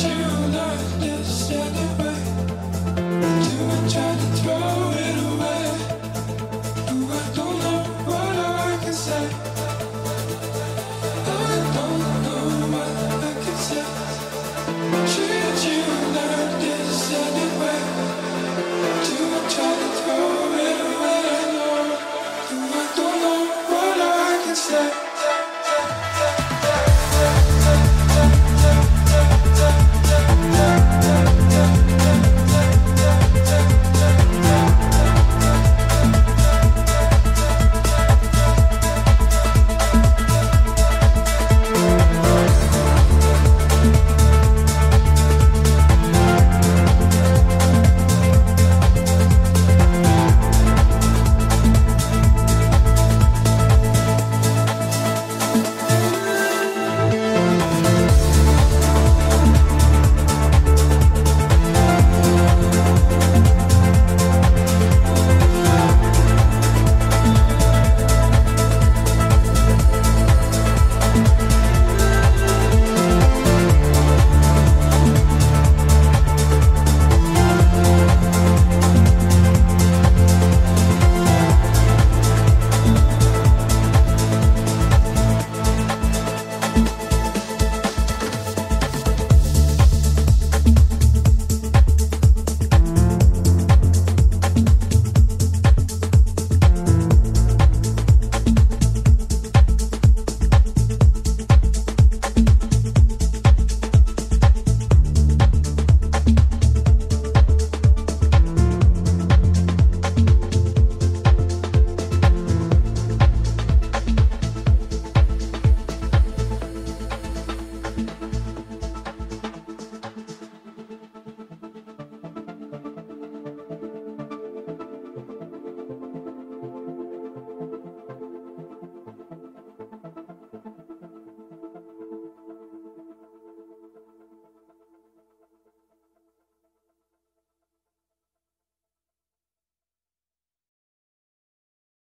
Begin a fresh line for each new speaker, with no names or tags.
you.